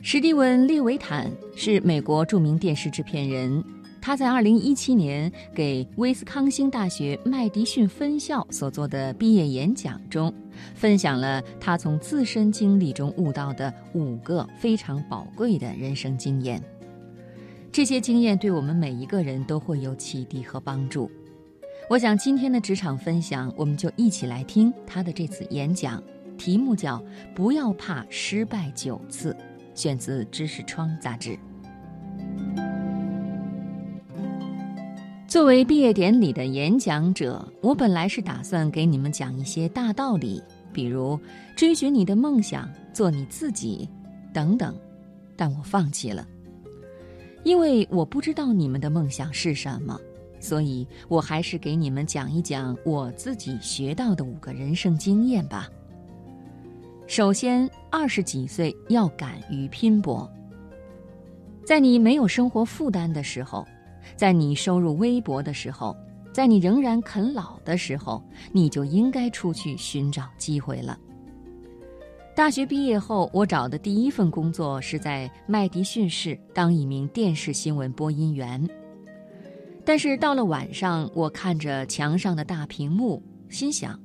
史蒂文·列维坦是美国著名电视制片人。他在2017年给威斯康星大学麦迪逊分校所做的毕业演讲中，分享了他从自身经历中悟到的五个非常宝贵的人生经验。这些经验对我们每一个人都会有启迪和帮助。我想今天的职场分享，我们就一起来听他的这次演讲，题目叫“不要怕失败九次”。选自《知识窗》杂志。作为毕业典礼的演讲者，我本来是打算给你们讲一些大道理，比如追寻你的梦想、做你自己等等，但我放弃了，因为我不知道你们的梦想是什么，所以我还是给你们讲一讲我自己学到的五个人生经验吧。首先，二十几岁要敢于拼搏。在你没有生活负担的时候，在你收入微薄的时候，在你仍然啃老的时候，你就应该出去寻找机会了。大学毕业后，我找的第一份工作是在麦迪逊市当一名电视新闻播音员。但是到了晚上，我看着墙上的大屏幕，心想。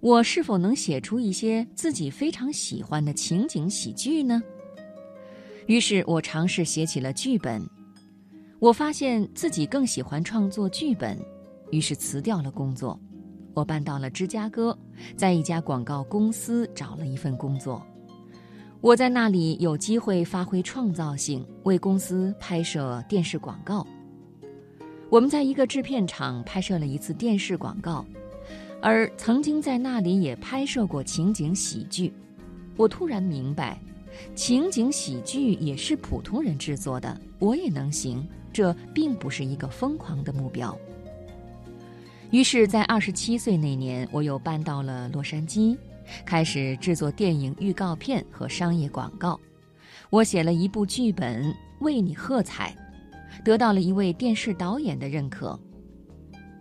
我是否能写出一些自己非常喜欢的情景喜剧呢？于是我尝试写起了剧本。我发现自己更喜欢创作剧本，于是辞掉了工作。我搬到了芝加哥，在一家广告公司找了一份工作。我在那里有机会发挥创造性，为公司拍摄电视广告。我们在一个制片厂拍摄了一次电视广告。而曾经在那里也拍摄过情景喜剧，我突然明白，情景喜剧也是普通人制作的，我也能行，这并不是一个疯狂的目标。于是，在二十七岁那年，我又搬到了洛杉矶，开始制作电影预告片和商业广告。我写了一部剧本，为你喝彩，得到了一位电视导演的认可。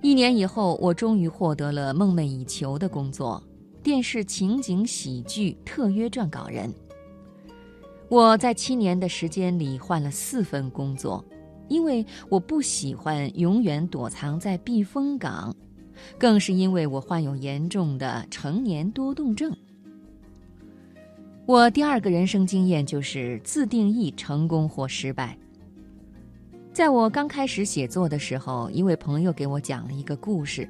一年以后，我终于获得了梦寐以求的工作——电视情景喜剧特约撰稿人。我在七年的时间里换了四份工作，因为我不喜欢永远躲藏在避风港，更是因为我患有严重的成年多动症。我第二个人生经验就是自定义成功或失败。在我刚开始写作的时候，一位朋友给我讲了一个故事。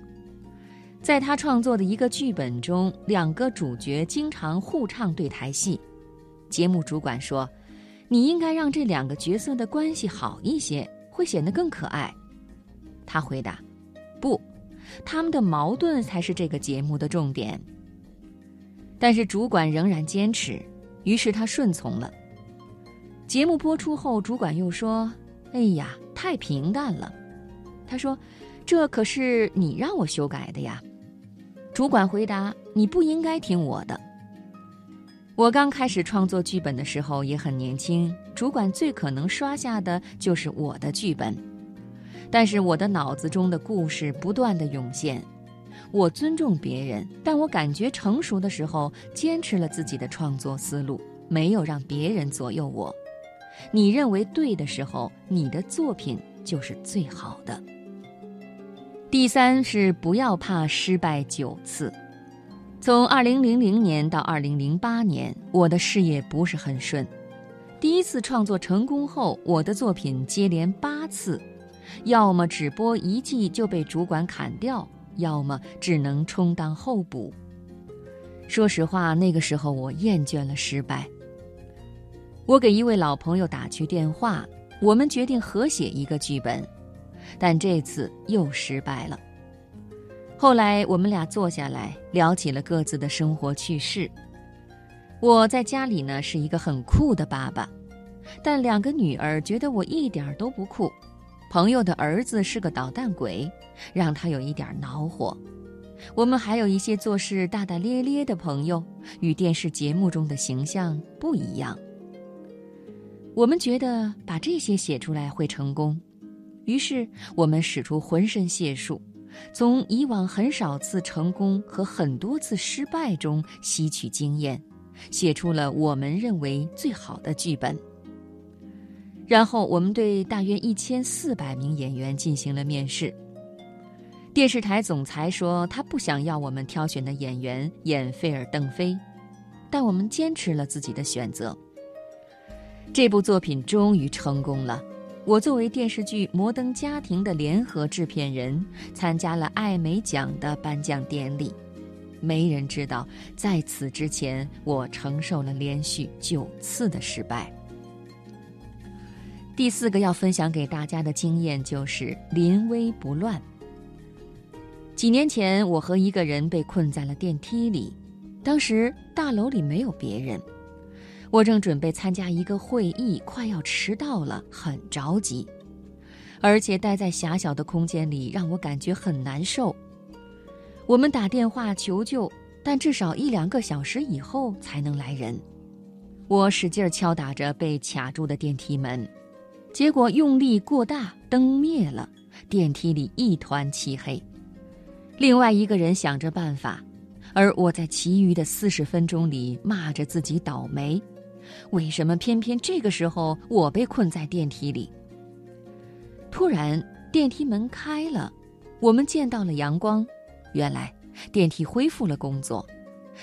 在他创作的一个剧本中，两个主角经常互唱对台戏。节目主管说：“你应该让这两个角色的关系好一些，会显得更可爱。”他回答：“不，他们的矛盾才是这个节目的重点。”但是主管仍然坚持，于是他顺从了。节目播出后，主管又说。哎呀，太平淡了。他说：“这可是你让我修改的呀。”主管回答：“你不应该听我的。”我刚开始创作剧本的时候也很年轻，主管最可能刷下的就是我的剧本。但是我的脑子中的故事不断的涌现。我尊重别人，但我感觉成熟的时候，坚持了自己的创作思路，没有让别人左右我。你认为对的时候，你的作品就是最好的。第三是不要怕失败九次。从2000年到2008年，我的事业不是很顺。第一次创作成功后，我的作品接连八次，要么只播一季就被主管砍掉，要么只能充当候补。说实话，那个时候我厌倦了失败。我给一位老朋友打去电话，我们决定合写一个剧本，但这次又失败了。后来我们俩坐下来聊起了各自的生活趣事。我在家里呢是一个很酷的爸爸，但两个女儿觉得我一点都不酷。朋友的儿子是个捣蛋鬼，让他有一点恼火。我们还有一些做事大大咧咧的朋友，与电视节目中的形象不一样。我们觉得把这些写出来会成功，于是我们使出浑身解数，从以往很少次成功和很多次失败中吸取经验，写出了我们认为最好的剧本。然后我们对大约一千四百名演员进行了面试。电视台总裁说他不想要我们挑选的演员演费尔邓飞，但我们坚持了自己的选择。这部作品终于成功了。我作为电视剧《摩登家庭》的联合制片人，参加了艾美奖的颁奖典礼。没人知道，在此之前，我承受了连续九次的失败。第四个要分享给大家的经验就是临危不乱。几年前，我和一个人被困在了电梯里，当时大楼里没有别人。我正准备参加一个会议，快要迟到了，很着急，而且待在狭小的空间里让我感觉很难受。我们打电话求救，但至少一两个小时以后才能来人。我使劲敲打着被卡住的电梯门，结果用力过大，灯灭了，电梯里一团漆黑。另外一个人想着办法，而我在其余的四十分钟里骂着自己倒霉。为什么偏偏这个时候我被困在电梯里？突然，电梯门开了，我们见到了阳光。原来，电梯恢复了工作，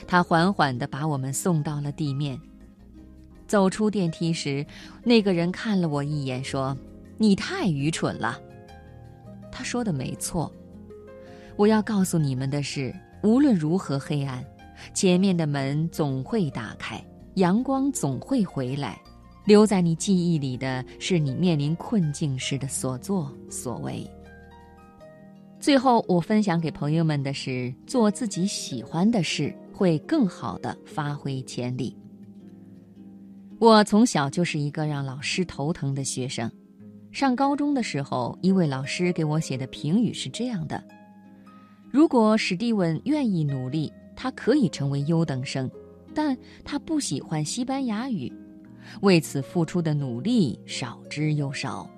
它缓缓地把我们送到了地面。走出电梯时，那个人看了我一眼，说：“你太愚蠢了。”他说的没错。我要告诉你们的是，无论如何黑暗，前面的门总会打开。阳光总会回来，留在你记忆里的是你面临困境时的所作所为。最后，我分享给朋友们的是：做自己喜欢的事，会更好的发挥潜力。我从小就是一个让老师头疼的学生。上高中的时候，一位老师给我写的评语是这样的：如果史蒂文愿意努力，他可以成为优等生。但他不喜欢西班牙语，为此付出的努力少之又少。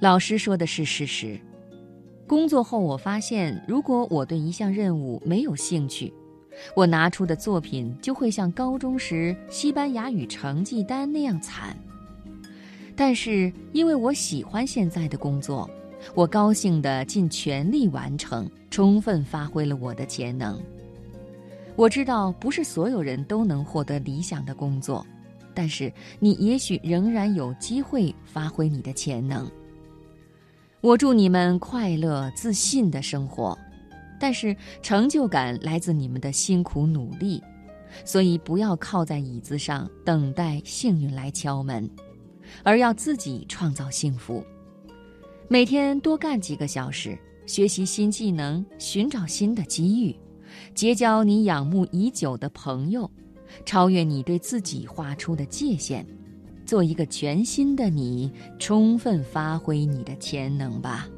老师说的是事实。工作后，我发现，如果我对一项任务没有兴趣，我拿出的作品就会像高中时西班牙语成绩单那样惨。但是，因为我喜欢现在的工作，我高兴地尽全力完成，充分发挥了我的潜能。我知道不是所有人都能获得理想的工作，但是你也许仍然有机会发挥你的潜能。我祝你们快乐自信的生活，但是成就感来自你们的辛苦努力，所以不要靠在椅子上等待幸运来敲门，而要自己创造幸福。每天多干几个小时，学习新技能，寻找新的机遇。结交你仰慕已久的朋友，超越你对自己画出的界限，做一个全新的你，充分发挥你的潜能吧。